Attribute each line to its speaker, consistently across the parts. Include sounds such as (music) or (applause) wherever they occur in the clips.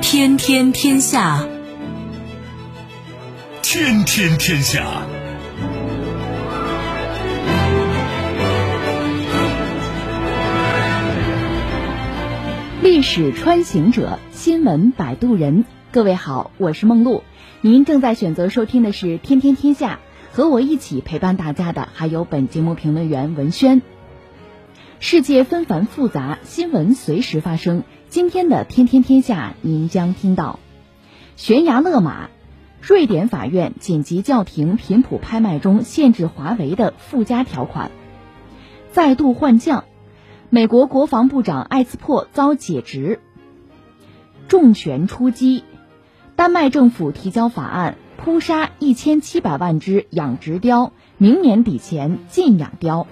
Speaker 1: 天天天下，
Speaker 2: 天天天下。
Speaker 3: 历史穿行者，新闻摆渡人。各位好，我是梦露。您正在选择收听的是《天天天下》，和我一起陪伴大家的还有本节目评论员文轩。世界纷繁复杂，新闻随时发生。今天的《天天天下》，您将听到：悬崖勒马，瑞典法院紧急叫停频谱拍卖中限制华为的附加条款；再度换将。美国国防部长艾斯珀遭解职，重拳出击。丹麦政府提交法案，扑杀一千七百万只养殖雕，明年底前禁养雕。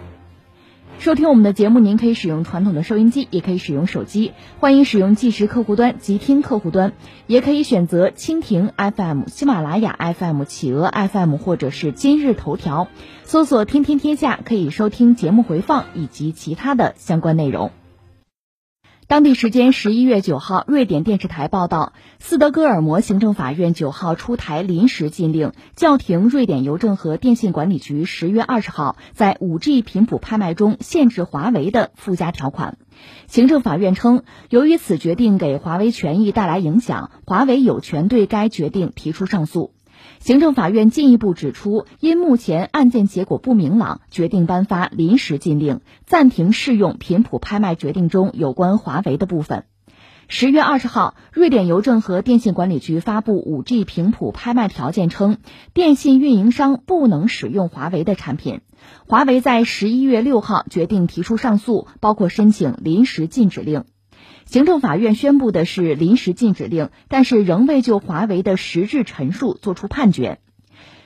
Speaker 3: 收听我们的节目，您可以使用传统的收音机，也可以使用手机。欢迎使用即时客户端、即听客户端，也可以选择蜻蜓 FM、喜马拉雅 FM、企鹅 FM 或者是今日头条，搜索“天天天下”可以收听节目回放以及其他的相关内容。当地时间十一月九号，瑞典电视台报道，斯德哥尔摩行政法院九号出台临时禁令，叫停瑞典邮政和电信管理局十月二十号在五 G 频谱拍卖中限制华为的附加条款。行政法院称，由于此决定给华为权益带来影响，华为有权对该决定提出上诉。行政法院进一步指出，因目前案件结果不明朗，决定颁发临时禁令，暂停适用频谱拍卖决定中有关华为的部分。十月二十号，瑞典邮政和电信管理局发布五 G 频谱拍卖条件，称电信运营商不能使用华为的产品。华为在十一月六号决定提出上诉，包括申请临时禁止令。行政法院宣布的是临时禁止令，但是仍未就华为的实质陈述作出判决。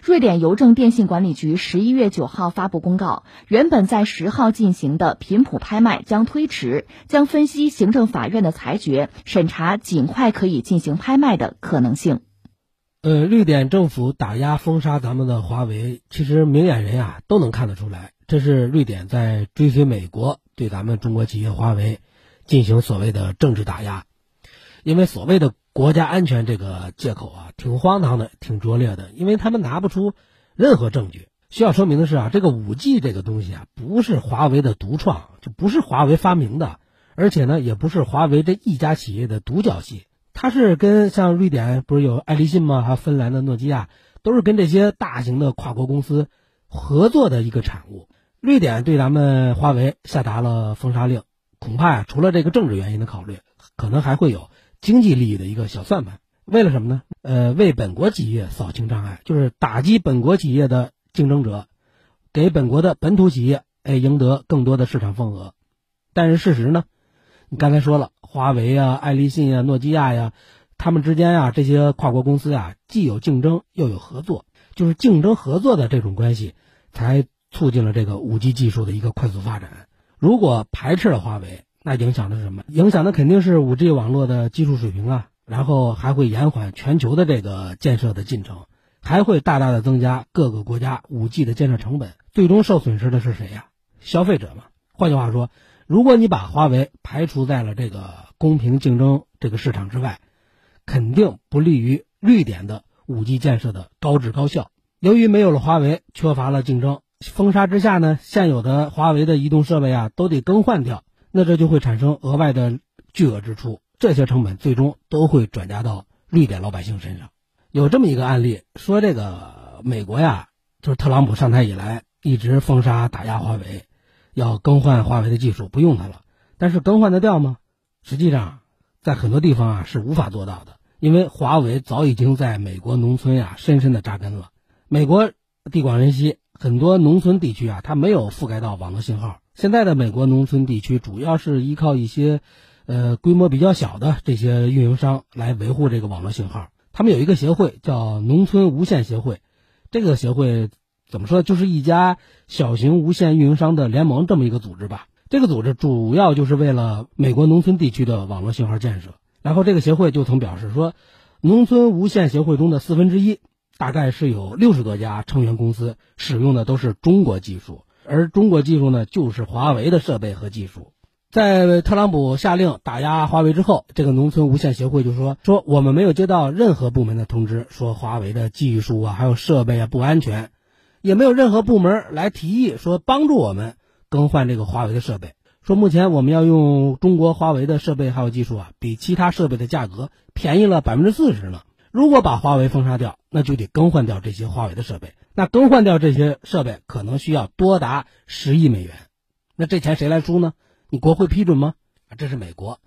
Speaker 3: 瑞典邮政电信管理局十一月九号发布公告，原本在十号进行的频谱拍卖将推迟，将分析行政法院的裁决，审查尽快可以进行拍卖的可能性。
Speaker 4: 呃，瑞典政府打压封杀咱们的华为，其实明眼人呀都能看得出来，这是瑞典在追随美国对咱们中国企业华为。进行所谓的政治打压，因为所谓的国家安全这个借口啊，挺荒唐的，挺拙劣的，因为他们拿不出任何证据。需要说明的是啊，这个五 G 这个东西啊，不是华为的独创，就不是华为发明的，而且呢，也不是华为这一家企业的独角戏，它是跟像瑞典不是有爱立信吗？还有芬兰的诺基亚，都是跟这些大型的跨国公司合作的一个产物。瑞典对咱们华为下达了封杀令。恐怕呀，除了这个政治原因的考虑，可能还会有经济利益的一个小算盘。为了什么呢？呃，为本国企业扫清障碍，就是打击本国企业的竞争者，给本国的本土企业哎赢得更多的市场份额。但是事实呢？你刚才说了，华为呀、爱立信呀、诺基亚呀，他们之间呀这些跨国公司啊，既有竞争又有合作，就是竞争合作的这种关系，才促进了这个五 G 技术的一个快速发展。如果排斥了华为，那影响的是什么？影响的肯定是五 G 网络的技术水平啊，然后还会延缓全球的这个建设的进程，还会大大的增加各个国家五 G 的建设成本。最终受损失的是谁呀？消费者嘛。换句话说，如果你把华为排除在了这个公平竞争这个市场之外，肯定不利于瑞典的五 G 建设的高质高效。由于没有了华为，缺乏了竞争。封杀之下呢，现有的华为的移动设备啊都得更换掉，那这就会产生额外的巨额支出，这些成本最终都会转嫁到瑞典老百姓身上。有这么一个案例，说这个美国呀，就是特朗普上台以来一直封杀打压华为，要更换华为的技术，不用它了。但是更换得掉吗？实际上，在很多地方啊是无法做到的，因为华为早已经在美国农村呀深深的扎根了。美国地广人稀。很多农村地区啊，它没有覆盖到网络信号。现在的美国农村地区主要是依靠一些，呃，规模比较小的这些运营商来维护这个网络信号。他们有一个协会叫农村无线协会，这个协会怎么说，就是一家小型无线运营商的联盟这么一个组织吧。这个组织主要就是为了美国农村地区的网络信号建设。然后这个协会就曾表示说，农村无线协会中的四分之一大概是有六十多家成员公司使用的都是中国技术，而中国技术呢，就是华为的设备和技术。在特朗普下令打压华为之后，这个农村无线协会就说说我们没有接到任何部门的通知，说华为的技术啊还有设备啊不安全，也没有任何部门来提议说帮助我们更换这个华为的设备。说目前我们要用中国华为的设备还有技术啊，比其他设备的价格便宜了百分之四十呢。如果把华为封杀掉，那就得更换掉这些华为的设备。那更换掉这些设备可能需要多达十亿美元。那这钱谁来出呢？你国会批准吗？啊，这是美国。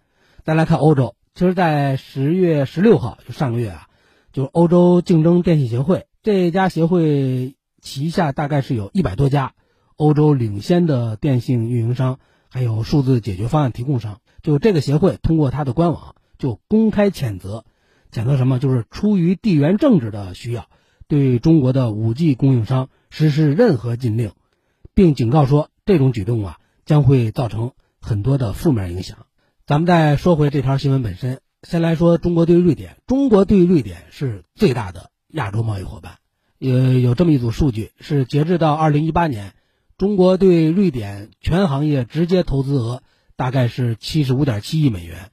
Speaker 4: 再来看欧洲，其实，在十月十六号，就上个月啊，就欧洲竞争电信协会这家协会旗下大概是有一百多家欧洲领先的电信运营商。还有数字解决方案提供商，就这个协会通过它的官网就公开谴责，谴责什么？就是出于地缘政治的需要，对中国的五 G 供应商实施任何禁令，并警告说这种举动啊将会造成很多的负面影响。咱们再说回这条新闻本身，先来说中国对瑞典，中国对瑞典是最大的亚洲贸易伙伴，呃有这么一组数据，是截至到二零一八年。中国对瑞典全行业直接投资额大概是七十五点七亿美元，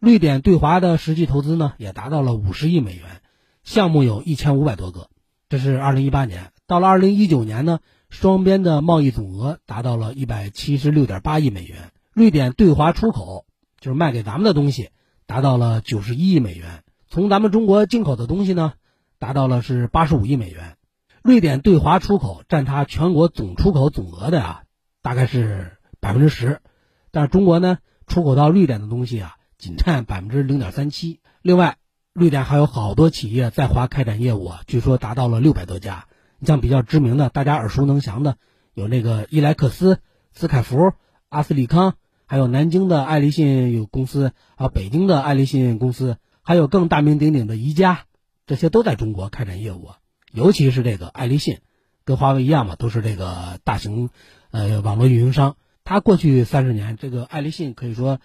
Speaker 4: 瑞典对华的实际投资呢也达到了五十亿美元，项目有一千五百多个。这是二零一八年，到了二零一九年呢，双边的贸易总额达到了一百七十六点八亿美元，瑞典对华出口就是卖给咱们的东西达到了九十一亿美元，从咱们中国进口的东西呢达到了是八十五亿美元。瑞典对华出口占它全国总出口总额的啊，大概是百分之十，但是中国呢出口到瑞典的东西啊，仅占百分之零点三七。另外，瑞典还有好多企业在华开展业务，据说达到了六百多家。你像比较知名的、大家耳熟能详的，有那个伊莱克斯、斯凯福、阿斯利康，还有南京的爱立信有公司啊，北京的爱立信公司，还有更大名鼎鼎的宜家，这些都在中国开展业务。尤其是这个爱立信，跟华为一样嘛，都是这个大型，呃，网络运营商。它过去三十年，这个爱立信可以说，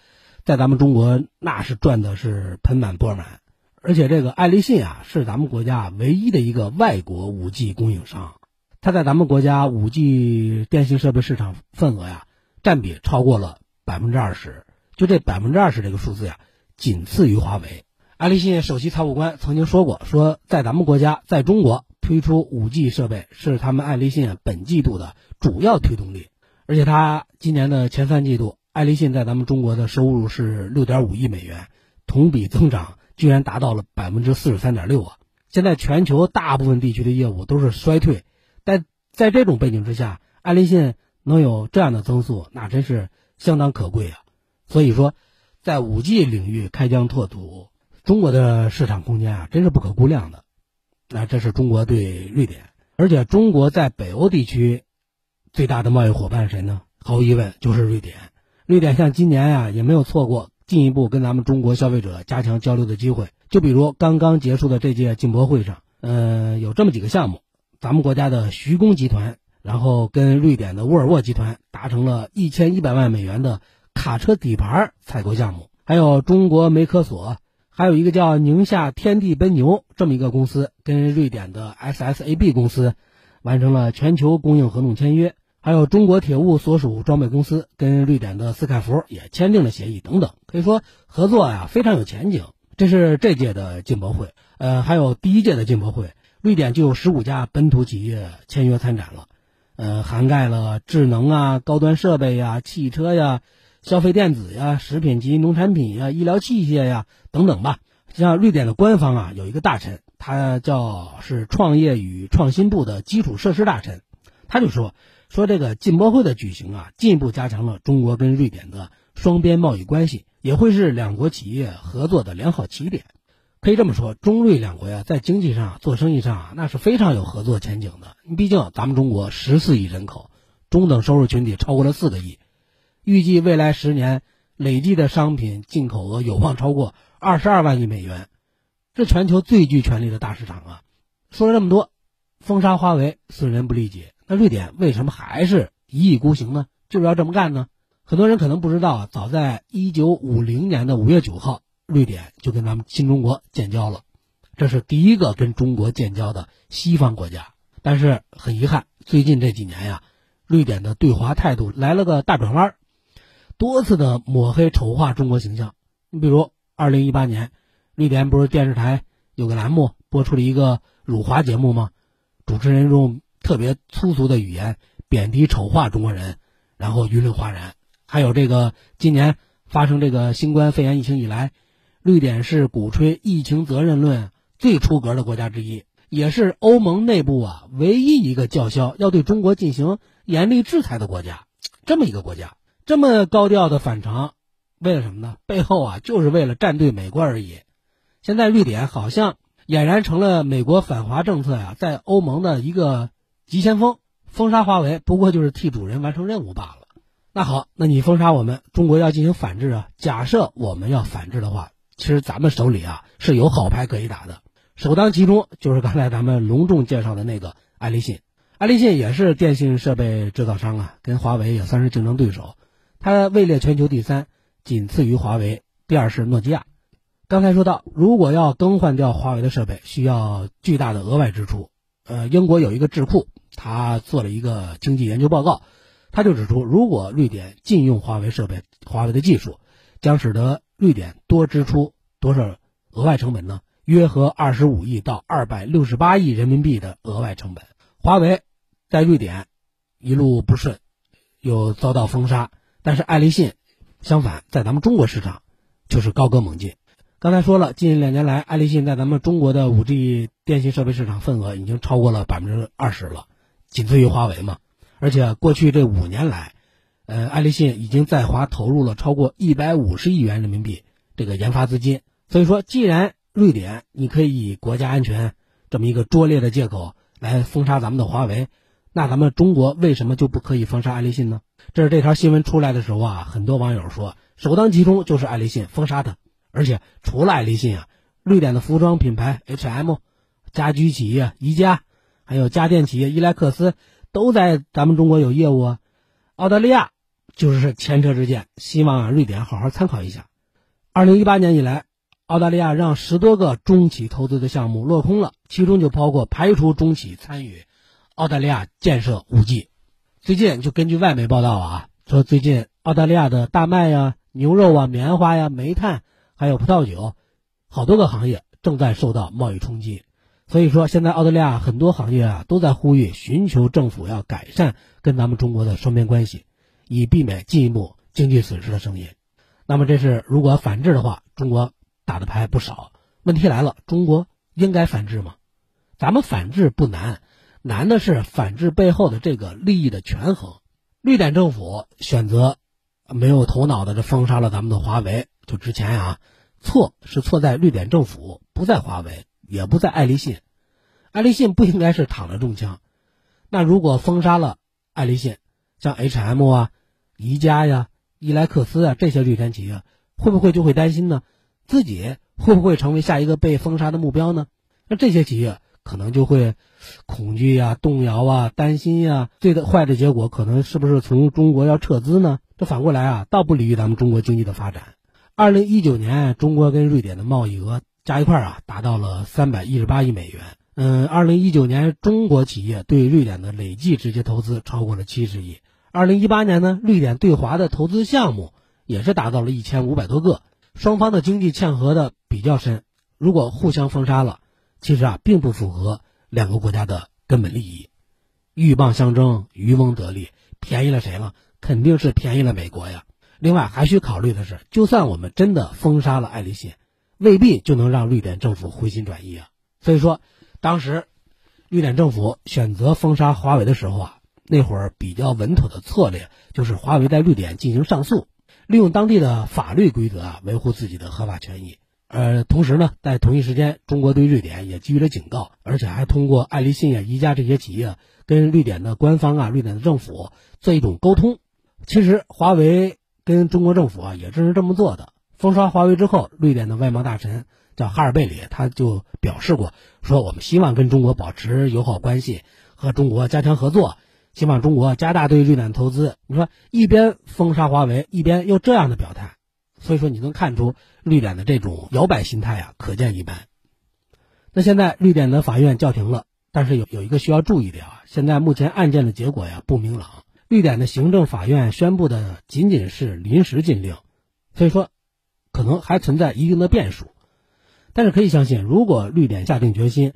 Speaker 4: 在咱们中国那是赚的是盆满钵满。而且这个爱立信啊，是咱们国家唯一的一个外国五 G 供应商。它在咱们国家五 G 电信设备市场份额呀，占比超过了百分之二十。就这百分之二十这个数字呀，仅次于华为。爱立信首席财务官曾经说过，说在咱们国家，在中国。推出五 G 设备是他们爱立信本季度的主要推动力，而且他今年的前三季度，爱立信在咱们中国的收入是六点五亿美元，同比增长居然达到了百分之四十三点六啊！现在全球大部分地区的业务都是衰退，但在这种背景之下，爱立信能有这样的增速，那真是相当可贵啊！所以说，在五 G 领域开疆拓土，中国的市场空间啊，真是不可估量的。那这是中国对瑞典，而且中国在北欧地区最大的贸易伙伴谁呢？毫无疑问就是瑞典。瑞典像今年呀也没有错过进一步跟咱们中国消费者加强交流的机会。就比如刚刚结束的这届进博会上，呃，有这么几个项目：咱们国家的徐工集团，然后跟瑞典的沃尔沃集团达成了一千一百万美元的卡车底盘采购项目，还有中国梅科索。还有一个叫宁夏天地奔牛这么一个公司，跟瑞典的 SSAB 公司完成了全球供应合同签约。还有中国铁物所属装备公司跟瑞典的斯凯福也签订了协议等等，可以说合作呀非常有前景。这是这届的进博会，呃，还有第一届的进博会，瑞典就有十五家本土企业签约参展了，呃，涵盖了智能啊、高端设备呀、汽车呀。消费电子呀、食品及农产品呀、医疗器械呀等等吧。像瑞典的官方啊，有一个大臣，他叫是创业与创新部的基础设施大臣，他就说说这个进博会的举行啊，进一步加强了中国跟瑞典的双边贸易关系，也会是两国企业合作的良好起点。可以这么说，中瑞两国呀，在经济上做生意上啊，那是非常有合作前景的。毕竟咱们中国十四亿人口，中等收入群体超过了四个亿。预计未来十年累计的商品进口额有望超过二十二万亿美元，是全球最具权力的大市场啊！说了这么多，封杀华为损人不利己，那瑞典为什么还是一意孤行呢？就是要这么干呢？很多人可能不知道啊，早在一九五零年的五月九号，瑞典就跟咱们新中国建交了。这是第一个跟中国建交的西方国家。但是很遗憾，最近这几年呀，瑞典的对华态度来了个大转弯，多次的抹黑丑化中国形象。你比如，二零一八年，瑞典不是电视台有个栏目播出了一个辱华节目吗？主持人用特别粗俗的语言贬低丑化中国人，然后舆论哗然。还有这个今年发生这个新冠肺炎疫情以来，瑞典是鼓吹疫情责任论最出格的国家之一。也是欧盟内部啊唯一一个叫嚣要对中国进行严厉制裁的国家，这么一个国家，这么高调的反常，为了什么呢？背后啊就是为了站队美国而已。现在瑞典好像俨然成了美国反华政策呀在欧盟的一个急先锋，封杀华为不过就是替主人完成任务罢了。那好，那你封杀我们，中国要进行反制啊？假设我们要反制的话，其实咱们手里啊是有好牌可以打的。首当其冲就是刚才咱们隆重介绍的那个爱立信，爱立信也是电信设备制造商啊，跟华为也算是竞争对手。它位列全球第三，仅次于华为，第二是诺基亚。刚才说到，如果要更换掉华为的设备，需要巨大的额外支出。呃，英国有一个智库，他做了一个经济研究报告，他就指出，如果瑞典禁用华为设备、华为的技术，将使得瑞典多支出多少额外成本呢？约合二十五亿到二百六十八亿人民币的额外成本。华为在瑞典一路不顺，又遭到封杀，但是爱立信相反，在咱们中国市场就是高歌猛进。刚才说了，近两年来，爱立信在咱们中国的五 G 电信设备市场份额已经超过了百分之二十了，仅次于华为嘛。而且过去这五年来，呃，爱立信已经在华投入了超过一百五十亿元人民币这个研发资金。所以说，既然瑞典，你可以以国家安全这么一个拙劣的借口来封杀咱们的华为，那咱们中国为什么就不可以封杀爱立信呢？这是这条新闻出来的时候啊，很多网友说首当其冲就是爱立信封杀它，而且除了爱立信啊，瑞典的服装品牌 H&M、家居企业宜家，还有家电企业伊莱克斯都在咱们中国有业务啊。澳大利亚就是前车之鉴，希望啊瑞典好好参考一下。二零一八年以来。澳大利亚让十多个中企投资的项目落空了，其中就包括排除中企参与澳大利亚建设五 G。最近就根据外媒报道啊，说最近澳大利亚的大麦呀、牛肉啊、棉花呀、煤炭还有葡萄酒，好多个行业正在受到贸易冲击。所以说，现在澳大利亚很多行业啊都在呼吁寻求政府要改善跟咱们中国的双边关系，以避免进一步经济损失的声音。那么这是如果反制的话，中国。打的牌不少，问题来了，中国应该反制吗？咱们反制不难，难的是反制背后的这个利益的权衡。绿点政府选择没有头脑的这封杀了咱们的华为，就之前啊，错是错在绿点政府，不在华为，也不在爱立信。爱立信不应该是躺着中枪。那如果封杀了爱立信，像 H&M 啊、宜家呀、伊莱克斯啊这些绿点企业，会不会就会担心呢？自己会不会成为下一个被封杀的目标呢？那这些企业可能就会恐惧呀、动摇啊、担心呀，最的坏的结果可能是不是从中国要撤资呢？这反过来啊，倒不利于咱们中国经济的发展。二零一九年，中国跟瑞典的贸易额加一块啊，达到了三百一十八亿美元。嗯，二零一九年，中国企业对瑞典的累计直接投资超过了七十亿。二零一八年呢，瑞典对华的投资项目也是达到了一千五百多个。双方的经济嵌合的比较深，如果互相封杀了，其实啊并不符合两个国家的根本利益。鹬蚌相争，渔翁得利，便宜了谁了？肯定是便宜了美国呀。另外还需考虑的是，就算我们真的封杀了爱立信，未必就能让瑞典政府回心转意啊。所以说，当时瑞典政府选择封杀华为的时候啊，那会儿比较稳妥的策略就是华为在瑞典进行上诉。利用当地的法律规则啊，维护自己的合法权益。呃，同时呢，在同一时间，中国对瑞典也给予了警告，而且还通过爱立信啊、宜家这些企业跟瑞典的官方啊、瑞典的政府做一种沟通。其实，华为跟中国政府啊也正是这么做的。封杀华为之后，瑞典的外贸大臣叫哈尔贝里，他就表示过，说我们希望跟中国保持友好关系，和中国加强合作。希望中国加大对瑞典投资。你说一边封杀华为，一边又这样的表态，所以说你能看出瑞典的这种摇摆心态啊，可见一斑。那现在瑞典的法院叫停了，但是有有一个需要注意的啊，现在目前案件的结果呀不明朗。瑞典的行政法院宣布的仅仅是临时禁令，所以说可能还存在一定的变数。但是可以相信，如果绿点下定决心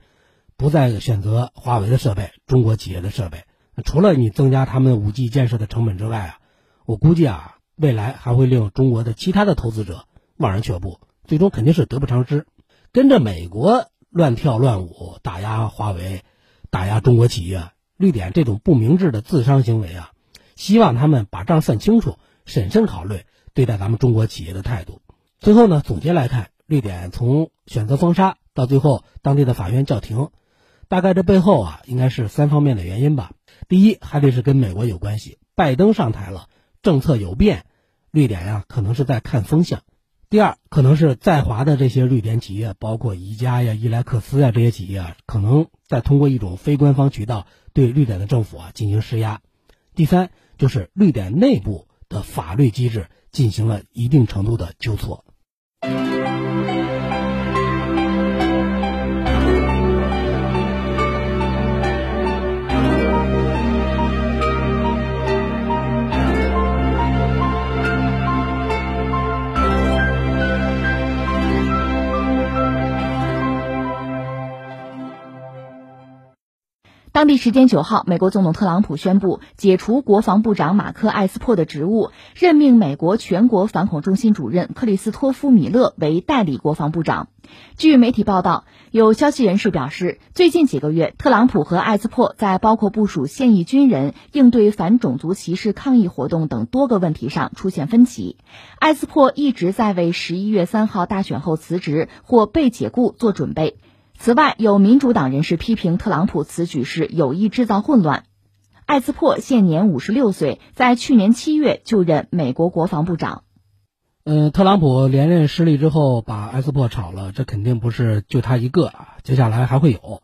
Speaker 4: 不再选择华为的设备、中国企业的设备，除了你增加他们五 G 建设的成本之外啊，我估计啊，未来还会令中国的其他的投资者望而却步，最终肯定是得不偿失。跟着美国乱跳乱舞，打压华为，打压中国企业，绿点这种不明智的自伤行为啊。希望他们把账算清楚，审慎考虑对待咱们中国企业的态度。最后呢，总结来看，瑞典从选择封杀到最后当地的法院叫停，大概这背后啊，应该是三方面的原因吧。第一，还得是跟美国有关系，拜登上台了，政策有变，瑞典呀可能是在看风向。第二，可能是在华的这些瑞典企业，包括宜家呀、伊莱克斯呀这些企业啊，可能在通过一种非官方渠道对瑞典的政府啊进行施压。第三。就是瑞典内部的法律机制进行了一定程度的纠错。
Speaker 3: 当地时间九号，美国总统特朗普宣布解除国防部长马克·艾斯珀的职务，任命美国全国反恐中心主任克里斯托夫·米勒为代理国防部长。据媒体报道，有消息人士表示，最近几个月，特朗普和艾斯珀在包括部署现役军人、应对反种族歧视抗议活动等多个问题上出现分歧。艾斯珀一直在为十一月三号大选后辞职或被解雇做准备。此外，有民主党人士批评特朗普此举是有意制造混乱。艾斯珀现年五十六岁，在去年七月就任美国国防部长。
Speaker 4: 嗯，特朗普连任失利之后，把艾斯珀炒了，这肯定不是就他一个啊，接下来还会有。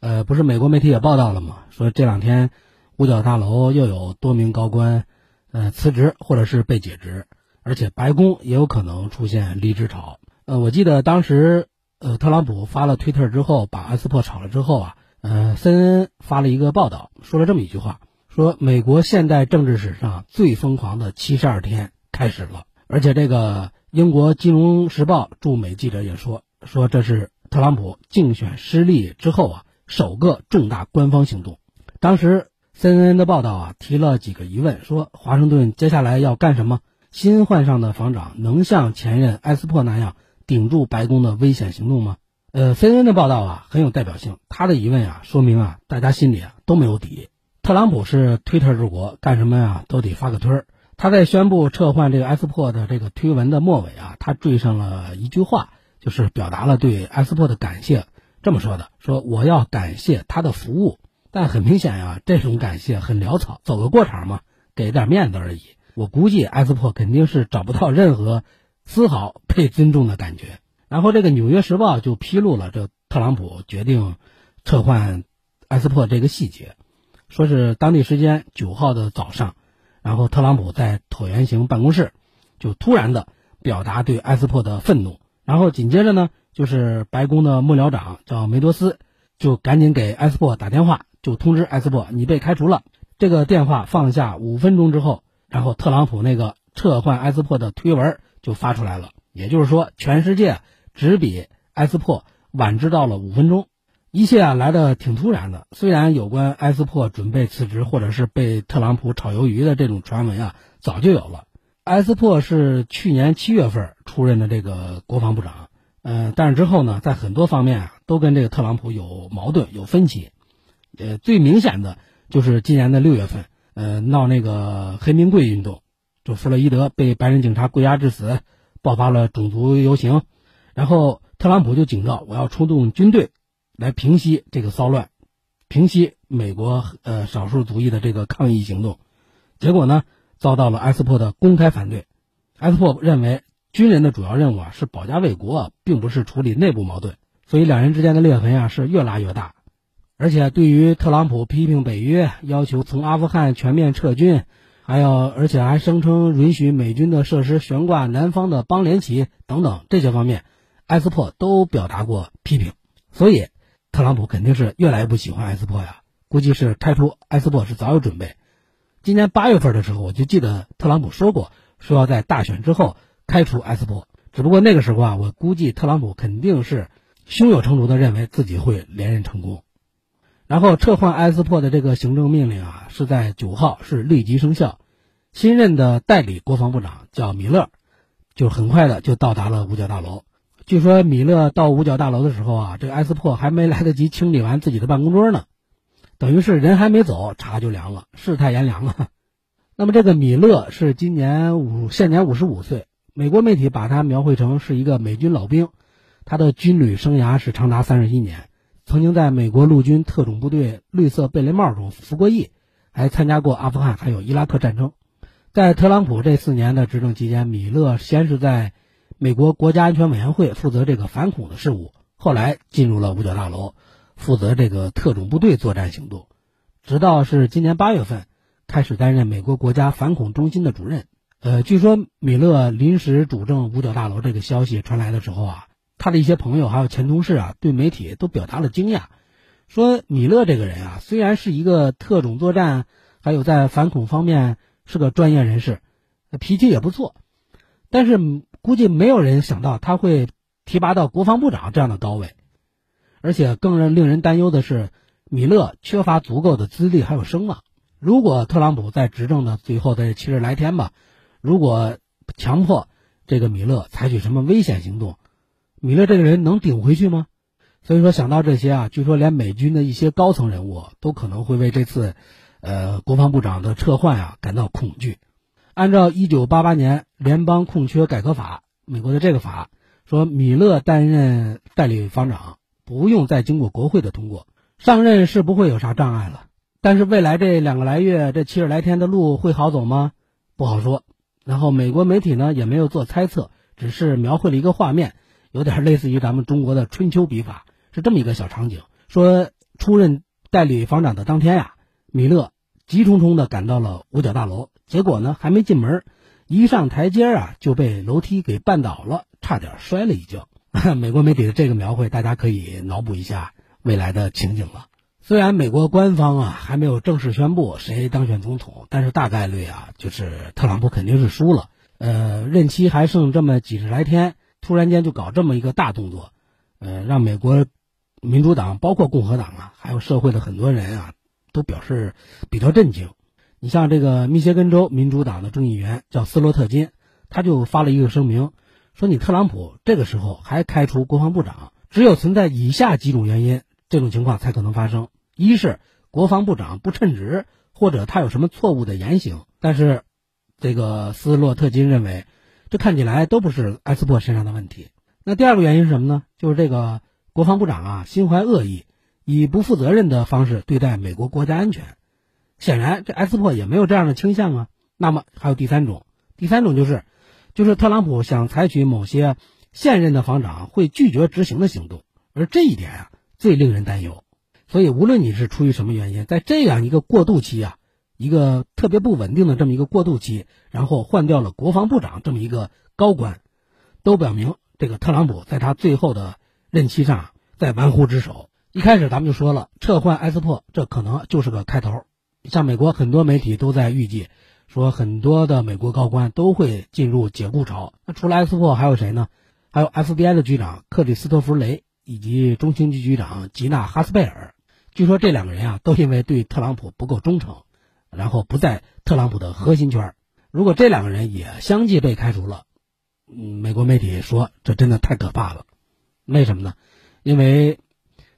Speaker 4: 呃，不是美国媒体也报道了吗？说这两天五角大楼又有多名高官，呃，辞职或者是被解职，而且白宫也有可能出现离职潮。呃，我记得当时。呃，特朗普发了推特之后，把艾斯珀炒了之后啊，呃，CNN 发了一个报道，说了这么一句话，说美国现代政治史上最疯狂的七十二天开始了。而且这个英国金融时报驻美记者也说，说这是特朗普竞选失利之后啊首个重大官方行动。当时 CNN 的报道啊提了几个疑问，说华盛顿接下来要干什么？新换上的防长能像前任埃斯珀那样？顶住白宫的危险行动吗？呃，CNN 的报道啊很有代表性。他的疑问啊，说明啊大家心里啊都没有底。特朗普是推特治国，干什么呀都得发个推儿。他在宣布撤换这个埃斯珀的这个推文的末尾啊，他缀上了一句话，就是表达了对埃斯珀的感谢。这么说的：说我要感谢他的服务。但很明显呀，这种感谢很潦草，走个过场嘛，给点面子而已。我估计埃斯珀肯定是找不到任何。丝毫被尊重的感觉。然后，这个《纽约时报》就披露了这特朗普决定撤换埃斯珀这个细节，说是当地时间九号的早上，然后特朗普在椭圆形办公室就突然的表达对埃斯珀的愤怒，然后紧接着呢，就是白宫的幕僚长叫梅多斯，就赶紧给埃斯珀打电话，就通知埃斯珀你被开除了。这个电话放下五分钟之后，然后特朗普那个撤换埃斯珀的推文。就发出来了，也就是说，全世界只比埃斯珀晚知道了五分钟，一切啊来的挺突然的。虽然有关埃斯珀准备辞职或者是被特朗普炒鱿鱼的这种传闻啊早就有了，埃斯珀是去年七月份出任的这个国防部长，嗯，但是之后呢，在很多方面啊都跟这个特朗普有矛盾有分歧，呃，最明显的就是今年的六月份，呃，闹那个黑名贵运动。就弗洛伊德被白人警察跪压致死，爆发了种族游行，然后特朗普就警告我要出动军队来平息这个骚乱，平息美国呃少数族裔的这个抗议行动，结果呢遭到了埃斯珀的公开反对。埃斯珀认为军人的主要任务啊是保家卫国，并不是处理内部矛盾，所以两人之间的裂痕啊是越拉越大。而且对于特朗普批评北约，要求从阿富汗全面撤军。还有，而且还声称允许美军的设施悬挂南方的邦联旗等等这些方面，埃斯珀都表达过批评。所以特朗普肯定是越来越不喜欢埃斯珀呀。估计是开除埃斯珀是早有准备。今年八月份的时候，我就记得特朗普说过，说要在大选之后开除埃斯珀。只不过那个时候啊，我估计特朗普肯定是胸有成竹的认为自己会连任成功。然后撤换埃斯珀的这个行政命令啊，是在九号是立即生效。新任的代理国防部长叫米勒，就很快的就到达了五角大楼。据说米勒到五角大楼的时候啊，这个埃斯珀还没来得及清理完自己的办公桌呢。等于是人还没走，茶就凉了，世态炎凉啊。那么这个米勒是今年五现年五十五岁，美国媒体把他描绘成是一个美军老兵，他的军旅生涯是长达三十一年，曾经在美国陆军特种部队绿色贝雷帽中服过役，还参加过阿富汗还有伊拉克战争。在特朗普这四年的执政期间，米勒先是在美国国家安全委员会负责这个反恐的事务，后来进入了五角大楼。负责这个特种部队作战行动，直到是今年八月份开始担任美国国家反恐中心的主任。呃，据说米勒临时主政五角大楼这个消息传来的时候啊，他的一些朋友还有前同事啊，对媒体都表达了惊讶，说米勒这个人啊，虽然是一个特种作战，还有在反恐方面是个专业人士，脾气也不错，但是估计没有人想到他会提拔到国防部长这样的高位。而且更令人担忧的是，米勒缺乏足够的资历还有声望。如果特朗普在执政的最后的七十来天吧，如果强迫这个米勒采取什么危险行动，米勒这个人能顶回去吗？所以说想到这些啊，据说连美军的一些高层人物都可能会为这次，呃，国防部长的撤换啊感到恐惧。按照一九八八年联邦空缺改革法，美国的这个法说，米勒担任代理防长。不用再经过国会的通过，上任是不会有啥障碍了。但是未来这两个来月，这七十来天的路会好走吗？不好说。然后美国媒体呢也没有做猜测，只是描绘了一个画面，有点类似于咱们中国的春秋笔法，是这么一个小场景：说出任代理防长的当天呀，米勒急匆匆地赶到了五角大楼，结果呢还没进门，一上台阶啊就被楼梯给绊倒了，差点摔了一跤。(laughs) 美国媒体的这个描绘，大家可以脑补一下未来的情景了。虽然美国官方啊还没有正式宣布谁当选总统，但是大概率啊就是特朗普肯定是输了。呃，任期还剩这么几十来天，突然间就搞这么一个大动作，呃，让美国民主党包括共和党啊，还有社会的很多人啊，都表示比较震惊。你像这个密歇根州民主党的众议员叫斯洛特金，他就发了一个声明。说你特朗普这个时候还开除国防部长，只有存在以下几种原因，这种情况才可能发生：一是国防部长不称职，或者他有什么错误的言行。但是，这个斯洛特金认为，这看起来都不是埃斯珀身上的问题。那第二个原因是什么呢？就是这个国防部长啊，心怀恶意，以不负责任的方式对待美国国家安全。显然，这埃斯珀也没有这样的倾向啊。那么还有第三种，第三种就是。就是特朗普想采取某些现任的防长会拒绝执行的行动，而这一点啊最令人担忧。所以，无论你是出于什么原因，在这样一个过渡期啊，一个特别不稳定的这么一个过渡期，然后换掉了国防部长这么一个高官，都表明这个特朗普在他最后的任期上在玩忽职守。一开始咱们就说了，撤换埃斯珀这可能就是个开头。像美国很多媒体都在预计。说很多的美国高官都会进入解雇潮，那除了埃斯珀还有谁呢？还有 FBI 的局长克里斯托弗雷以及中情局局长吉娜哈斯贝尔。据说这两个人啊，都因为对特朗普不够忠诚，然后不在特朗普的核心圈。如果这两个人也相继被开除了，嗯，美国媒体说这真的太可怕了。为什么呢？因为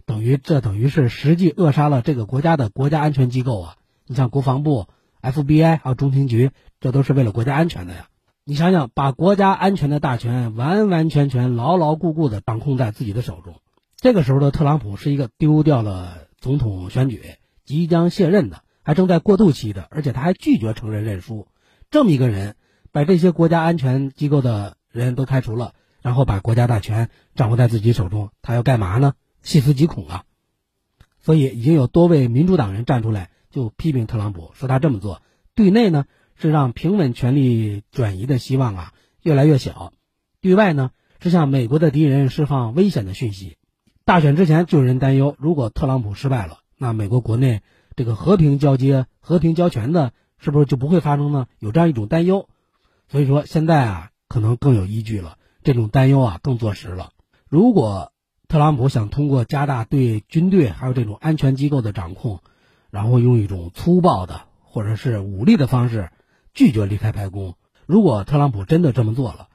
Speaker 4: 等于这等于是实际扼杀了这个国家的国家安全机构啊！你像国防部。FBI 还有中情局，这都是为了国家安全的呀！你想想，把国家安全的大权完完全全、牢牢固固的掌控在自己的手中，这个时候的特朗普是一个丢掉了总统选举、即将卸任的，还正在过渡期的，而且他还拒绝承认认输，这么一个人，把这些国家安全机构的人都开除了，然后把国家大权掌握在自己手中，他要干嘛呢？细思极恐啊！所以已经有多位民主党人站出来。就批评特朗普说他这么做，对内呢是让平稳权力转移的希望啊越来越小，对外呢是向美国的敌人释放危险的讯息。大选之前就有人担忧，如果特朗普失败了，那美国国内这个和平交接、和平交权的，是不是就不会发生呢？有这样一种担忧。所以说现在啊，可能更有依据了，这种担忧啊更坐实了。如果特朗普想通过加大对军队还有这种安全机构的掌控，然后用一种粗暴的或者是武力的方式拒绝离开白宫，如果特朗普真的这么做了，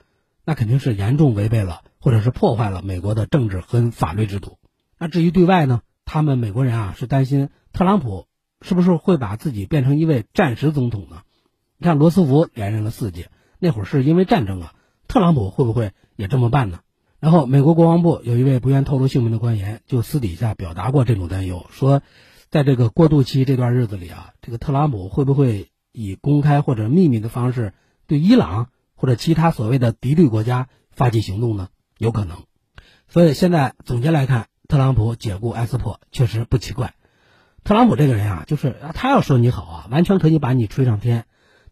Speaker 4: 那肯定是严重违背了或者是破坏了美国的政治和法律制度。那至于对外呢，他们美国人啊是担心特朗普是不是会把自己变成一位战时总统呢？你看罗斯福连任了四届，那会儿是因为战争啊，特朗普会不会也这么办呢？然后，美国国防部有一位不愿透露姓名的官员，就私底下表达过这种担忧，说，在这个过渡期这段日子里啊，这个特朗普会不会以公开或者秘密的方式对伊朗或者其他所谓的敌对国家发起行动呢？有可能。所以现在总结来看，特朗普解雇埃斯珀确实不奇怪。特朗普这个人啊，就是他要说你好啊，完全可以把你吹上天；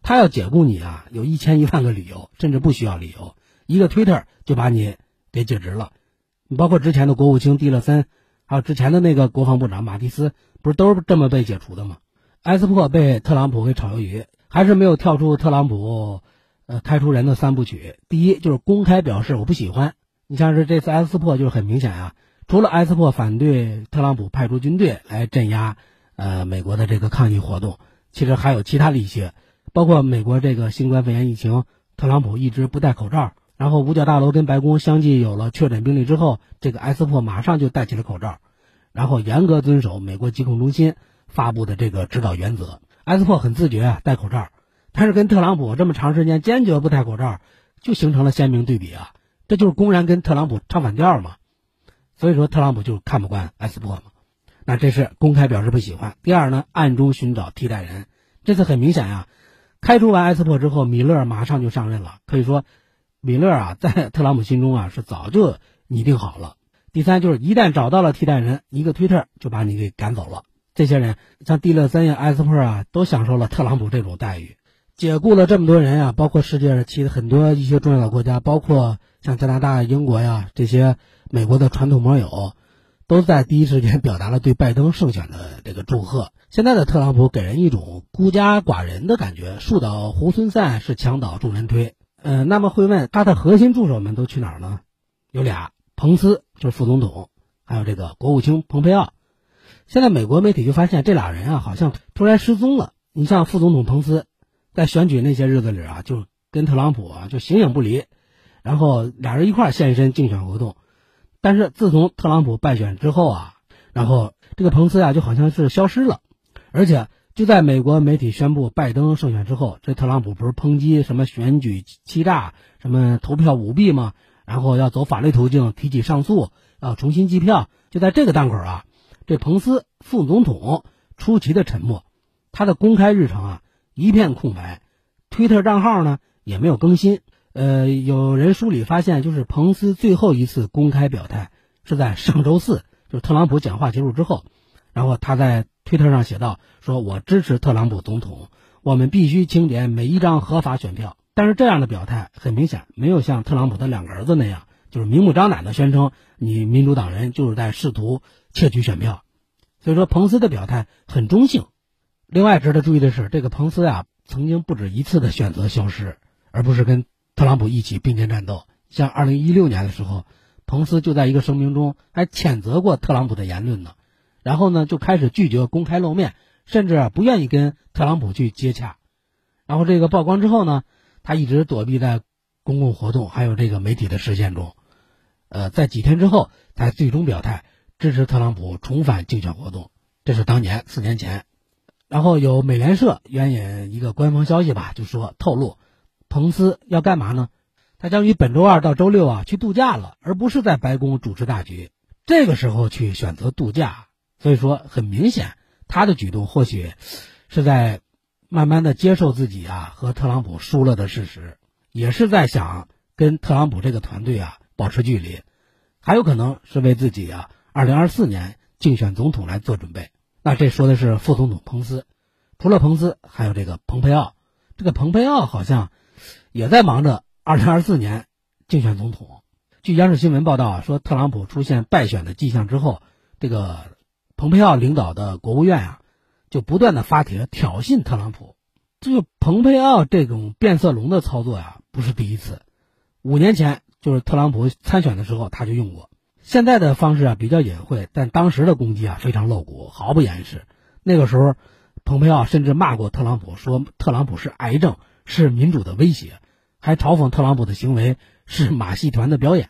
Speaker 4: 他要解雇你啊，有一千一万个理由，甚至不需要理由，一个推特就把你。给解职了，你包括之前的国务卿蒂勒森，还有之前的那个国防部长马蒂斯，不是都是这么被解除的吗？埃斯珀被特朗普给炒鱿鱼，还是没有跳出特朗普，呃，开除人的三部曲。第一就是公开表示我不喜欢。你像是这次埃斯珀就是很明显啊，除了埃斯珀反对特朗普派出军队来镇压，呃，美国的这个抗议活动，其实还有其他的一些，包括美国这个新冠肺炎疫情，特朗普一直不戴口罩。然后五角大楼跟白宫相继有了确诊病例之后，这个埃斯珀马上就戴起了口罩，然后严格遵守美国疾控中心发布的这个指导原则。埃斯珀很自觉啊，戴口罩，但是跟特朗普这么长时间坚决不戴口罩，就形成了鲜明对比啊，这就是公然跟特朗普唱反调嘛。所以说特朗普就看不惯埃斯珀嘛，那这是公开表示不喜欢。第二呢，暗中寻找替代人，这次很明显呀，开除完埃斯珀之后，米勒马上就上任了，可以说。米勒啊，在 (laughs) 特朗普心中啊是早就拟定好了。第三就是一旦找到了替代人，一个推特就把你给赶走了。这些人像蒂勒森呀、埃斯珀啊，都享受了特朗普这种待遇，解雇了这么多人啊，包括世界其实很多一些重要的国家，包括像加拿大、英国呀这些美国的传统盟友，都在第一时间表达了对拜登胜选的这个祝贺。现在的特朗普给人一种孤家寡人的感觉，树倒猢狲散，是墙倒众人推。呃，那么会问他的核心助手们都去哪儿了？有俩，彭斯就是副总统，还有这个国务卿蓬佩奥。现在美国媒体就发现这俩人啊，好像突然失踪了。你像副总统彭斯，在选举那些日子里啊，就跟特朗普啊就形影不离，然后俩人一块现身竞选活动。但是自从特朗普败选之后啊，然后这个彭斯啊就好像是消失了，而且。就在美国媒体宣布拜登胜选之后，这特朗普不是抨击什么选举欺诈、什么投票舞弊吗？然后要走法律途径提起上诉，要重新计票。就在这个档口啊，这彭斯副总统出奇的沉默，他的公开日程啊一片空白，推特账号呢也没有更新。呃，有人梳理发现，就是彭斯最后一次公开表态是在上周四，就是特朗普讲话结束之后，然后他在。推特上写道：“说我支持特朗普总统，我们必须清点每一张合法选票。”但是这样的表态很明显没有像特朗普的两个儿子那样，就是明目张胆的宣称你民主党人就是在试图窃取选票。所以说，彭斯的表态很中性。另外值得注意的是，这个彭斯呀，曾经不止一次的选择消失，而不是跟特朗普一起并肩战斗。像2016年的时候，彭斯就在一个声明中还谴责过特朗普的言论呢。然后呢，就开始拒绝公开露面，甚至不愿意跟特朗普去接洽。然后这个曝光之后呢，他一直躲避在公共活动还有这个媒体的视线中。呃，在几天之后才最终表态支持特朗普重返竞选活动。这是当年四年前。然后有美联社援引一个官方消息吧，就说透露，彭斯要干嘛呢？他将于本周二到周六啊去度假了，而不是在白宫主持大局。这个时候去选择度假。所以说，很明显，他的举动或许是在慢慢的接受自己啊和特朗普输了的事实，也是在想跟特朗普这个团队啊保持距离，还有可能是为自己啊二零二四年竞选总统来做准备。那这说的是副总统彭斯，除了彭斯，还有这个蓬佩奥。这个蓬佩奥好像也在忙着二零二四年竞选总统。据央视新闻报道啊，说特朗普出现败选的迹象之后，这个蓬佩奥领导的国务院啊，就不断的发帖挑衅特朗普。这个蓬佩奥这种变色龙的操作呀，不是第一次。五年前就是特朗普参选的时候，他就用过。现在的方式啊比较隐晦，但当时的攻击啊非常露骨，毫不掩饰。那个时候，蓬佩奥甚至骂过特朗普，说特朗普是癌症，是民主的威胁，还嘲讽特朗普的行为是马戏团的表演。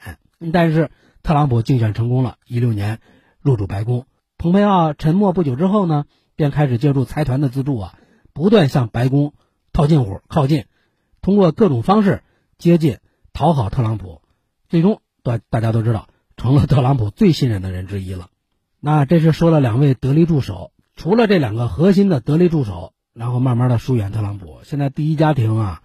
Speaker 4: 但是特朗普竞选成功了，一六年入主白宫。蓬佩奥沉默不久之后呢，便开始借助财团的资助啊。不断向白宫套近乎、靠近，通过各种方式接近、讨好特朗普，最终大大家都知道成了特朗普最信任的人之一了。那这是说了两位得力助手，除了这两个核心的得力助手，然后慢慢的疏远特朗普。现在第一家庭啊，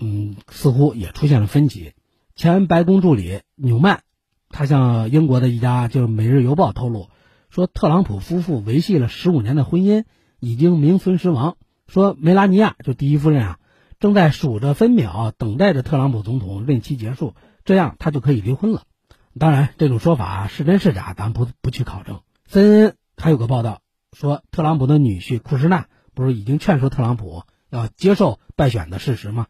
Speaker 4: 嗯，似乎也出现了分歧。前白宫助理纽曼，他向英国的一家就是《每日邮报》透露说，特朗普夫妇维系了十五年的婚姻已经名存实亡。说梅拉尼亚就第一夫人啊，正在数着分秒，等待着特朗普总统任期结束，这样他就可以离婚了。当然，这种说法是真是假，咱不不去考证。CNN 还有个报道说，特朗普的女婿库什纳不是已经劝说特朗普要接受败选的事实吗？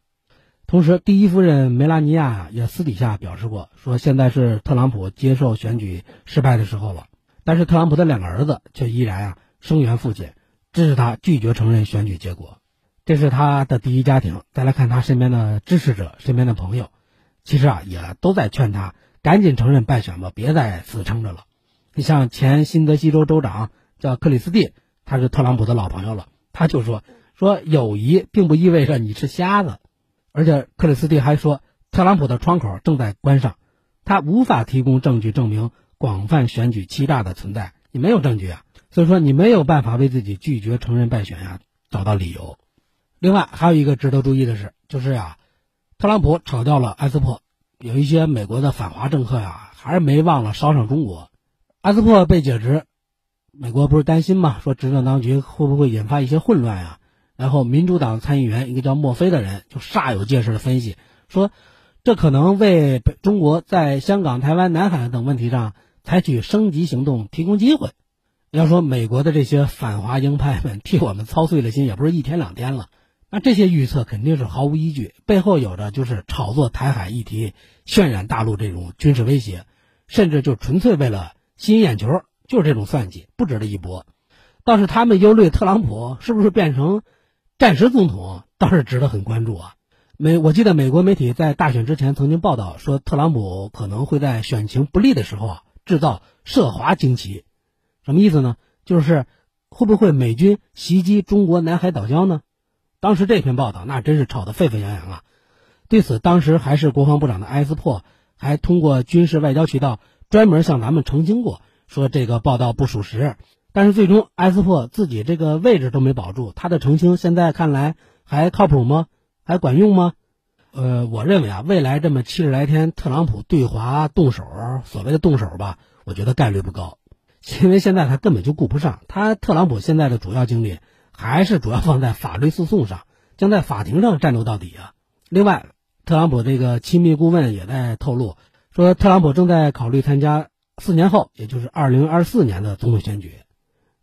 Speaker 4: 同时，第一夫人梅拉尼亚也私底下表示过，说现在是特朗普接受选举失败的时候了。但是特朗普的两个儿子却依然啊声援父亲。支持他拒绝承认选举结果，这是他的第一家庭。再来看他身边的支持者、身边的朋友，其实啊也都在劝他赶紧承认败选吧，别再死撑着了。你像前新泽西州州长叫克里斯蒂，他是特朗普的老朋友了，他就说说友谊并不意味着你是瞎子，而且克里斯蒂还说特朗普的窗口正在关上，他无法提供证据证明广泛选举欺诈的存在，你没有证据啊。所以说，你没有办法为自己拒绝承认败选呀找到理由。另外，还有一个值得注意的是，就是呀，特朗普炒掉了埃斯珀，有一些美国的反华政客呀，还是没忘了烧上中国。埃斯珀被解职，美国不是担心嘛，说执政当局会不会引发一些混乱呀？然后，民主党参议员一个叫墨菲的人就煞有介事的分析说，这可能为中国在香港、台湾、南海等问题上采取升级行动提供机会。要说美国的这些反华鹰派们替我们操碎了心，也不是一天两天了。那这些预测肯定是毫无依据，背后有着就是炒作台海议题、渲染大陆这种军事威胁，甚至就纯粹为了吸引眼球，就是这种算计，不值得一驳。倒是他们忧虑特朗普是不是变成战时总统，倒是值得很关注啊。美，我记得美国媒体在大选之前曾经报道说，特朗普可能会在选情不利的时候啊，制造涉华惊奇。什么意思呢？就是会不会美军袭击中国南海岛礁呢？当时这篇报道那真是吵得沸沸扬扬啊！对此，当时还是国防部长的埃斯珀还通过军事外交渠道专门向咱们澄清过，说这个报道不属实。但是最终，埃斯珀自己这个位置都没保住，他的澄清现在看来还靠谱吗？还管用吗？呃，我认为啊，未来这么七十来天，特朗普对华动手，所谓的动手吧，我觉得概率不高。因为现在他根本就顾不上，他特朗普现在的主要精力还是主要放在法律诉讼上，将在法庭上战斗到底啊。另外，特朗普这个亲密顾问也在透露说，特朗普正在考虑参加四年后，也就是二零二四年的总统选举。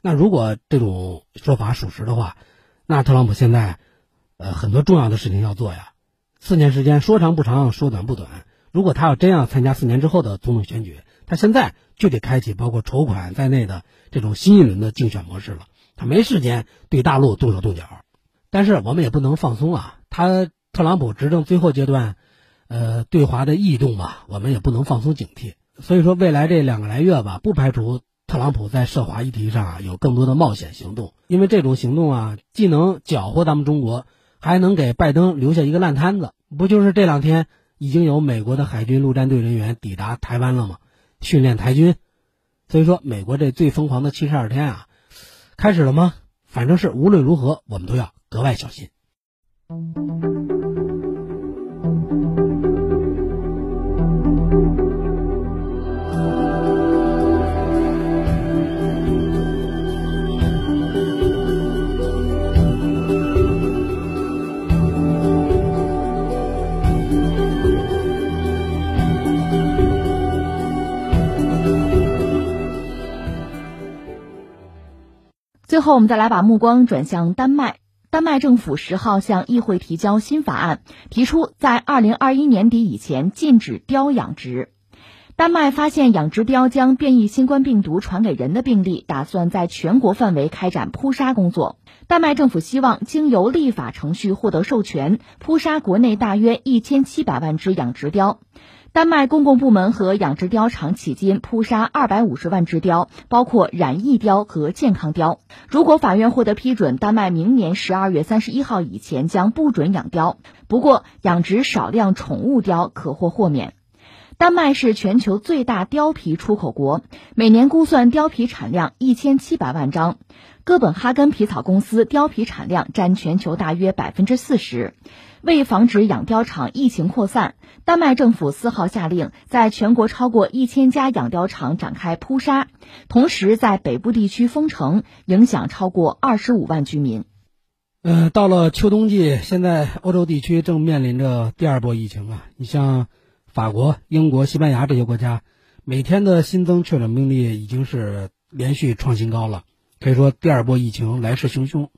Speaker 4: 那如果这种说法属实的话，那特朗普现在呃很多重要的事情要做呀。四年时间说长不长，说短不短。如果他要真要参加四年之后的总统选举，他现在就得开启包括筹款在内的这种新一轮的竞选模式了。他没时间对大陆动手动脚，但是我们也不能放松啊。他特朗普执政最后阶段，呃，对华的异动吧，我们也不能放松警惕。所以说，未来这两个来月吧，不排除特朗普在涉华议题上有更多的冒险行动。因为这种行动啊，既能搅和咱们中国，还能给拜登留下一个烂摊子。不就是这两天已经有美国的海军陆战队人员抵达台湾了吗？训练台军，所以说美国这最疯狂的七十二天啊，开始了吗？反正是无论如何，我们都要格外小心。
Speaker 3: 最后，我们再来把目光转向丹麦。丹麦政府十号向议会提交新法案，提出在二零二一年底以前禁止貂养殖。丹麦发现养殖貂将变异新冠病毒传给人的病例，打算在全国范围开展扑杀工作。丹麦政府希望经由立法程序获得授权，扑杀国内大约一千七百万只养殖貂。丹麦公共部门和养殖貂场迄今扑杀二百五十万只貂，包括染疫貂和健康貂。如果法院获得批准，丹麦明年十二月三十一号以前将不准养貂。不过，养殖少量宠物貂可获豁免。丹麦是全球最大貂皮出口国，每年估算貂皮产量一千七百万张。哥本哈根皮草公司貂皮产量占全球大约百分之四十。为防止养貂场疫情扩散，丹麦政府四号下令在全国超过一千家养貂场展开扑杀，同时在北部地区封城，影响超过二十五万居民。
Speaker 4: 呃，到了秋冬季，现在欧洲地区正面临着第二波疫情啊！你像法国、英国、西班牙这些国家，每天的新增确诊病例已经是连续创新高了，可以说第二波疫情来势汹汹。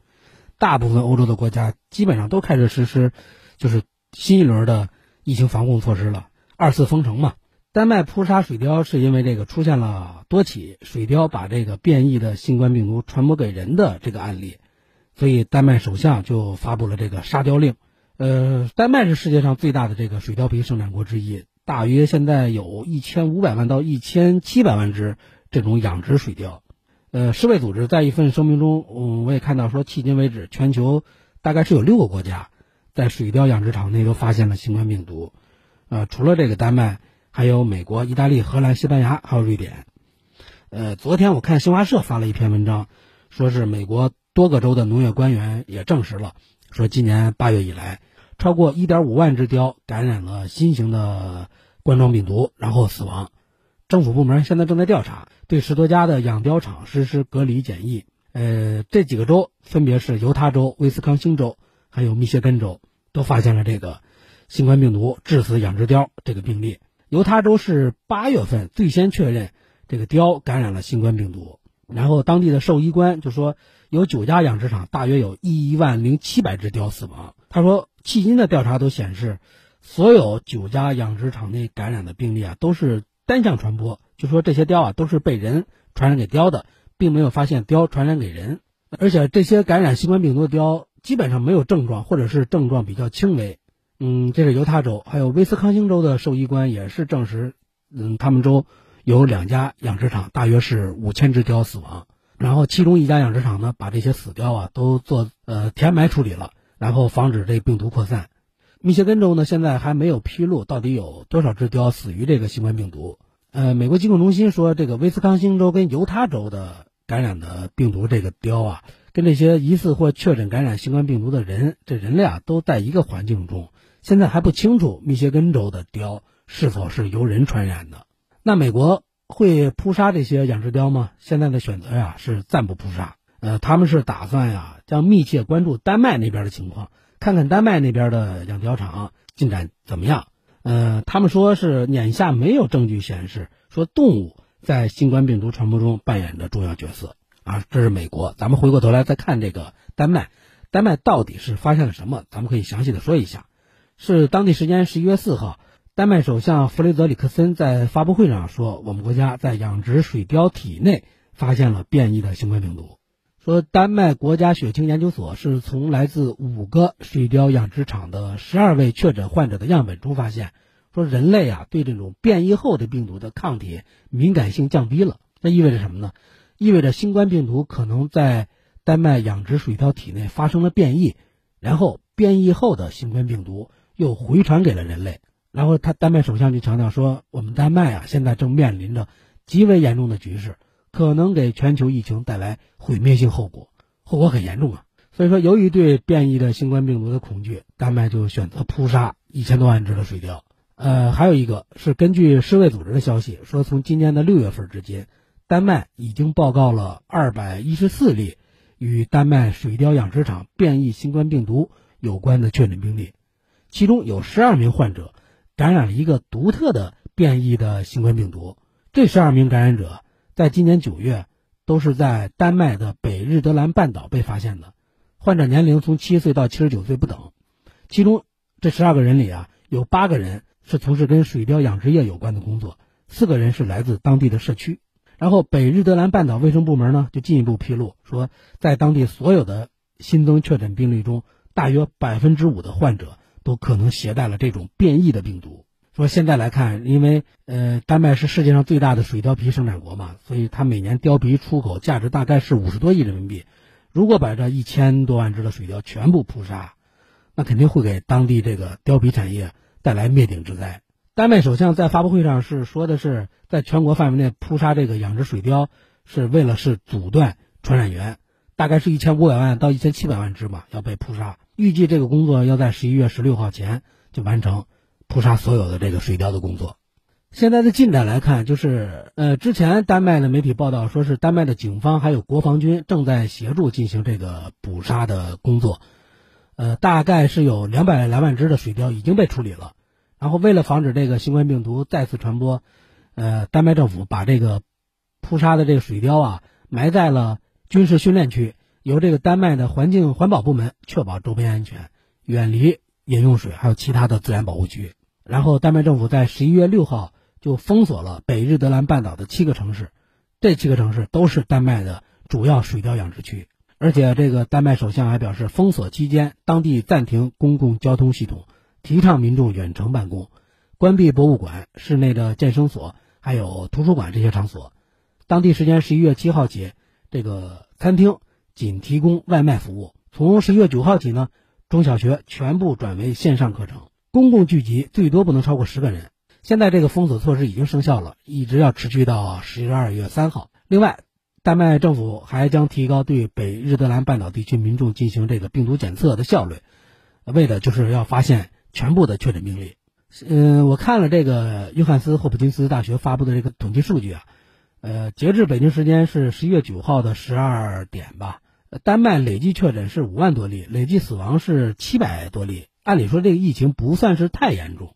Speaker 4: 大部分欧洲的国家基本上都开始实施，就是新一轮的疫情防控措施了。二次封城嘛，丹麦扑杀水貂是因为这个出现了多起水貂把这个变异的新冠病毒传播给人的这个案例，所以丹麦首相就发布了这个杀貂令。呃，丹麦是世界上最大的这个水貂皮生产国之一，大约现在有一千五百万到一千七百万只这种养殖水貂。呃，世卫组织在一份声明中，嗯，我也看到说，迄今为止，全球大概是有六个国家在水貂养殖场内都发现了新冠病毒。呃，除了这个丹麦，还有美国、意大利、荷兰、西班牙，还有瑞典。呃，昨天我看新华社发了一篇文章，说是美国多个州的农业官员也证实了，说今年八月以来，超过一点五万只貂感染了新型的冠状病毒，然后死亡。政府部门现在正在调查，对十多家的养貂场实施隔离检疫。呃，这几个州分别是犹他州、威斯康星州，还有密歇根州，都发现了这个新冠病毒致死养殖貂这个病例。犹他州是八月份最先确认这个貂感染了新冠病毒，然后当地的兽医官就说，有九家养殖场大约有一万零七百只貂死亡。他说，迄今的调查都显示，所有九家养殖场内感染的病例啊，都是。单向传播，就说这些貂啊都是被人传染给貂的，并没有发现貂传染给人。而且这些感染新冠病毒的貂基本上没有症状，或者是症状比较轻微。嗯，这是犹他州，还有威斯康星州的兽医官也是证实，嗯，他们州有两家养殖场，大约是五千只貂死亡。然后其中一家养殖场呢，把这些死貂啊都做呃填埋处理了，然后防止这病毒扩散。密歇根州呢，现在还没有披露到底有多少只貂死于这个新冠病毒。呃，美国疾控中心说，这个威斯康星州跟犹他州的感染的病毒这个貂啊，跟这些疑似或确诊感染新冠病毒的人，这人类啊都在一个环境中。现在还不清楚密歇根州的貂是否是由人传染的。那美国会扑杀这些养殖貂吗？现在的选择呀是暂不扑杀。呃，他们是打算呀，将密切关注丹麦那边的情况。看看丹麦那边的养貂场进展怎么样？呃，他们说是眼下没有证据显示说动物在新冠病毒传播中扮演着重要角色啊。这是美国，咱们回过头来再看这个丹麦，丹麦到底是发现了什么？咱们可以详细的说一下。是当地时间十一月四号，丹麦首相弗雷泽里克森在发布会上说，我们国家在养殖水貂体内发现了变异的新冠病毒。说，丹麦国家血清研究所是从来自五个水貂养殖场的十二位确诊患者的样本中发现，说人类啊对这种变异后的病毒的抗体敏感性降低了。这意味着什么呢？意味着新冠病毒可能在丹麦养殖水貂体内发生了变异，然后变异后的新冠病毒又回传给了人类。然后他丹麦首相就强调说，我们丹麦啊现在正面临着极为严重的局势。可能给全球疫情带来毁灭性后果，后果很严重啊！所以说，由于对变异的新冠病毒的恐惧，丹麦就选择扑杀一千多万只的水貂。呃，还有一个是根据世卫组织的消息说，从今年的六月份至今，丹麦已经报告了二百一十四例与丹麦水貂养殖场变异新冠病毒有关的确诊病例，其中有十二名患者感染了一个独特的变异的新冠病毒。这十二名感染者。在今年九月，都是在丹麦的北日德兰半岛被发现的，患者年龄从七岁到七十九岁不等，其中这十二个人里啊，有八个人是从事跟水貂养殖业有关的工作，四个人是来自当地的社区。然后北日德兰半岛卫生部门呢就进一步披露说，在当地所有的新增确诊病例中，大约百分之五的患者都可能携带了这种变异的病毒。说现在来看，因为呃，丹麦是世界上最大的水貂皮生产国嘛，所以它每年貂皮出口价值大概是五十多亿人民币。如果把这一千多万只的水貂全部扑杀，那肯定会给当地这个貂皮产业带来灭顶之灾。丹麦首相在发布会上是说的是，在全国范围内扑杀这个养殖水貂，是为了是阻断传染源，大概是一千五百万到一千七百万只嘛要被扑杀。预计这个工作要在十一月十六号前就完成。扑杀所有的这个水貂的工作，现在的进展来看，就是呃，之前丹麦的媒体报道说是丹麦的警方还有国防军正在协助进行这个捕杀的工作，呃，大概是有两百来万只的水貂已经被处理了。然后为了防止这个新冠病毒再次传播，呃，丹麦政府把这个扑杀的这个水貂啊埋在了军事训练区，由这个丹麦的环境环保部门确保周边安全，远离。饮用水还有其他的自然保护区，然后丹麦政府在十一月六号就封锁了北日德兰半岛的七个城市，这七个城市都是丹麦的主要水貂养殖区，而且这个丹麦首相还表示，封锁期间当地暂停公共交通系统，提倡民众远程办公，关闭博物馆、室内的健身所还有图书馆这些场所，当地时间十一月七号起，这个餐厅仅提供外卖服务，从十一月九号起呢。中小学全部转为线上课程，公共聚集最多不能超过十个人。现在这个封锁措施已经生效了，一直要持续到十二月三号。另外，丹麦政府还将提高对北日德兰半岛地区民众进行这个病毒检测的效率，为的就是要发现全部的确诊病例。嗯，我看了这个约翰斯霍普金斯大学发布的这个统计数据啊，呃，截至北京时间是十一月九号的十二点吧。丹麦累计确诊是五万多例，累计死亡是七百多例。按理说这个疫情不算是太严重，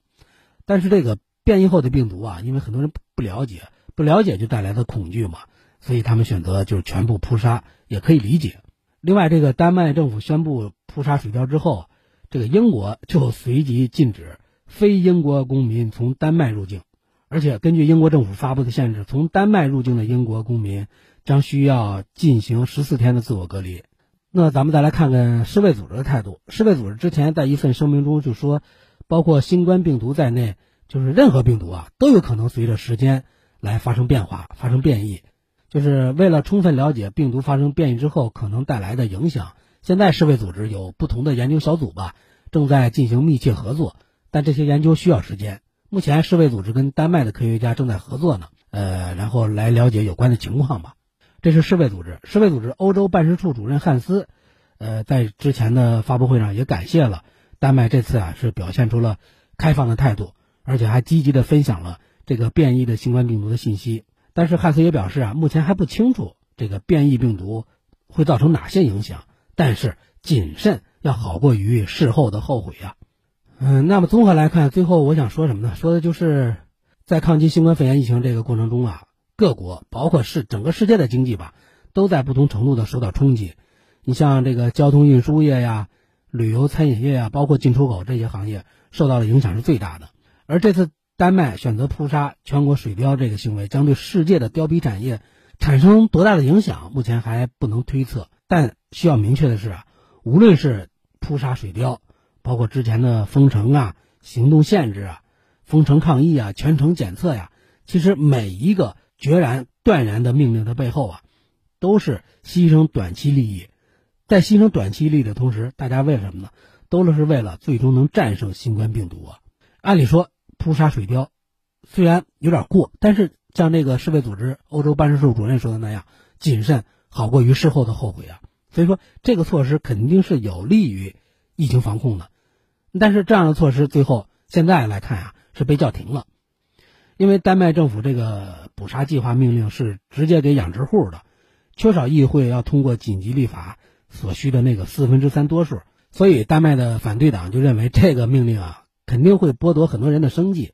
Speaker 4: 但是这个变异后的病毒啊，因为很多人不了解，不了解就带来的恐惧嘛，所以他们选择就是全部扑杀，也可以理解。另外，这个丹麦政府宣布扑杀水貂之后，这个英国就随即禁止非英国公民从丹麦入境，而且根据英国政府发布的限制，从丹麦入境的英国公民。将需要进行十四天的自我隔离。那咱们再来看看世卫组织的态度。世卫组织之前在一份声明中就说，包括新冠病毒在内，就是任何病毒啊都有可能随着时间来发生变化、发生变异。就是为了充分了解病毒发生变异之后可能带来的影响，现在世卫组织有不同的研究小组吧，正在进行密切合作。但这些研究需要时间。目前世卫组织跟丹麦的科学家正在合作呢，呃，然后来了解有关的情况吧。这是世卫组织，世卫组织欧洲办事处主任汉斯，呃，在之前的发布会上也感谢了丹麦这次啊是表现出了开放的态度，而且还积极的分享了这个变异的新冠病毒的信息。但是汉斯也表示啊，目前还不清楚这个变异病毒会造成哪些影响，但是谨慎要好过于事后的后悔呀。嗯，那么综合来看，最后我想说什么呢？说的就是在抗击新冠肺炎疫情这个过程中啊。各国包括是整个世界的经济吧，都在不同程度的受到冲击。你像这个交通运输业呀、旅游餐饮业呀，包括进出口这些行业受到的影响是最大的。而这次丹麦选择扑杀全国水貂这个行为，将对世界的貂皮产业产生多大的影响，目前还不能推测。但需要明确的是啊，无论是扑杀水貂，包括之前的封城啊、行动限制啊、封城抗议啊、全程检测呀，其实每一个。决然断然的命令的背后啊，都是牺牲短期利益，在牺牲短期利益的同时，大家为什么呢？都是为了最终能战胜新冠病毒啊！按理说，扑杀水貂虽然有点过，但是像这个世卫组织欧洲办事处主任说的那样，谨慎好过于事后的后悔啊！所以说，这个措施肯定是有利于疫情防控的。但是这样的措施最后现在来看啊，是被叫停了。因为丹麦政府这个捕杀计划命令是直接给养殖户的，缺少议会要通过紧急立法所需的那个四分之三多数，所以丹麦的反对党就认为这个命令啊肯定会剥夺很多人的生计，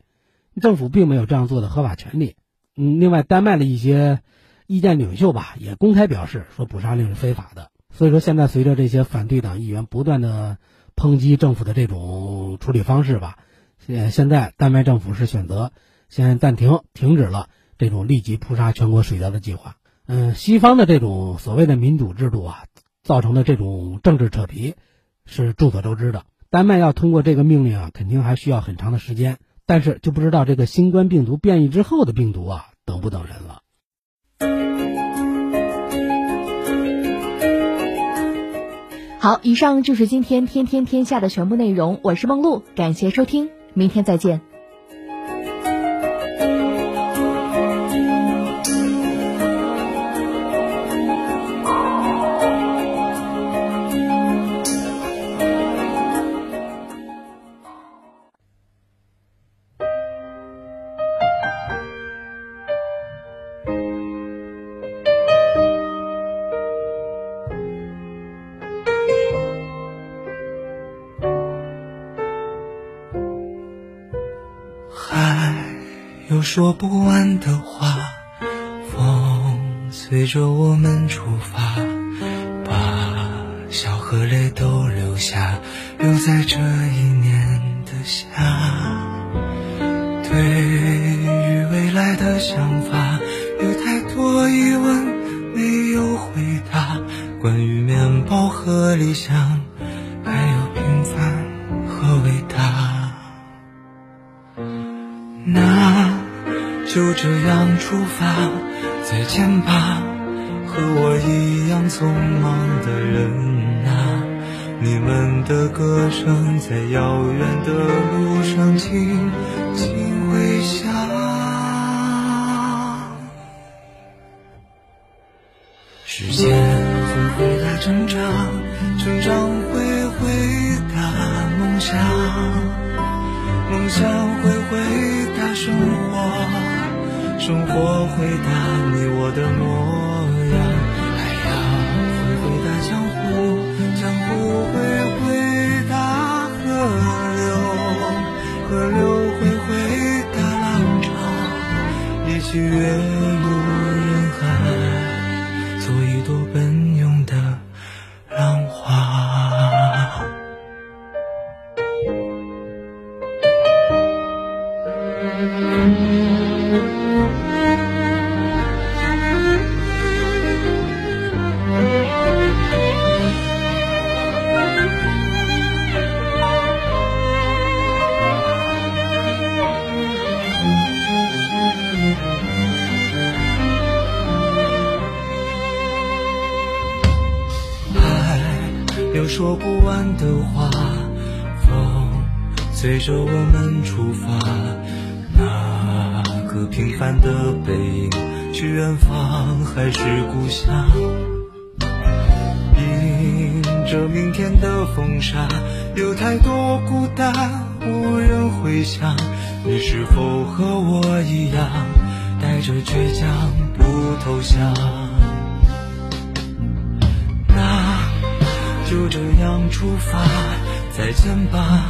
Speaker 4: 政府并没有这样做的合法权利。嗯，另外，丹麦的一些意见领袖吧，也公开表示说捕杀令是非法的。所以说，现在随着这些反对党议员不断的抨击政府的这种处理方式吧，现现在丹麦政府是选择先暂停、停止了这种立即扑杀全国水灾的计划。嗯，西方的这种所谓的民主制度啊，造成的这种政治扯皮，是众所周知的。丹麦要通过这个命令啊，肯定还需要很长的时间。但是就不知道这个新冠病毒变异之后的病毒啊，等不等人了。
Speaker 3: 好，以上就是今天天天天下的全部内容。我是梦露，感谢收听，明天再见。
Speaker 5: 着我会回答生活。生活回答你我的模样，海洋会回答江湖，江湖会回答河流，河流会回答浪潮，一起跃还是故乡？迎着明天的风沙，有太多孤单无人回响。你是否和我一样，带着倔强不投降？那就这样出发，再见吧，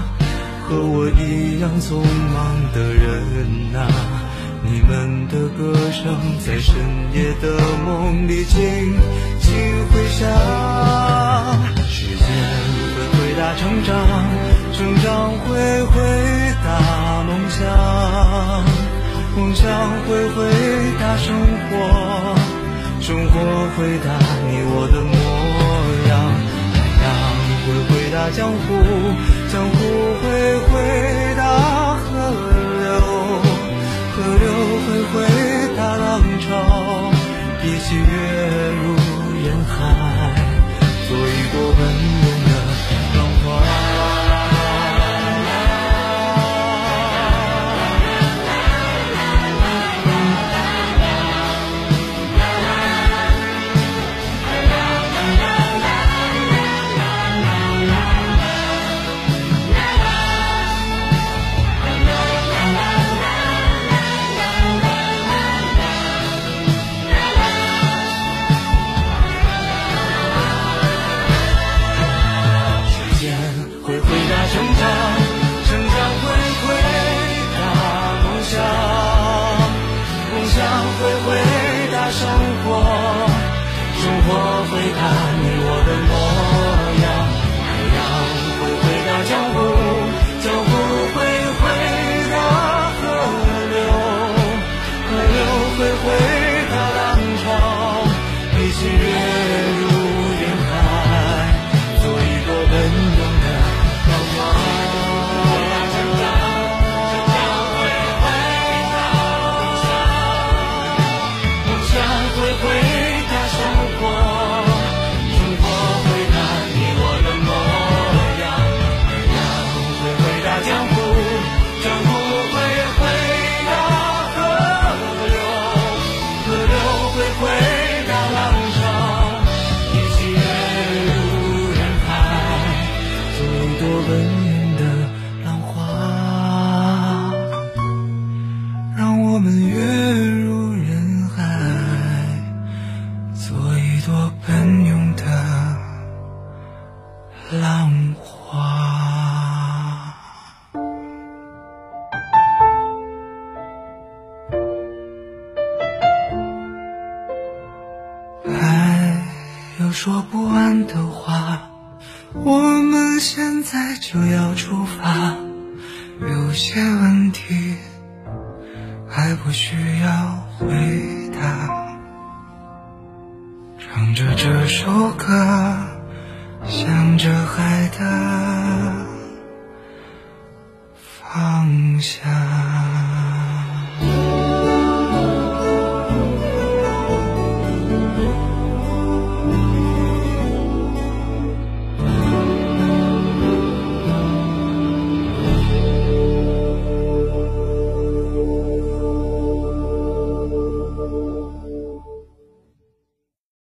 Speaker 5: 和我一样匆忙的人啊！你们的歌声在深夜的梦里轻轻回响。时间会回答成长，成长会回答梦想，梦想会回答生活，生活回答你我的模样。海洋会回答江湖，江湖会回答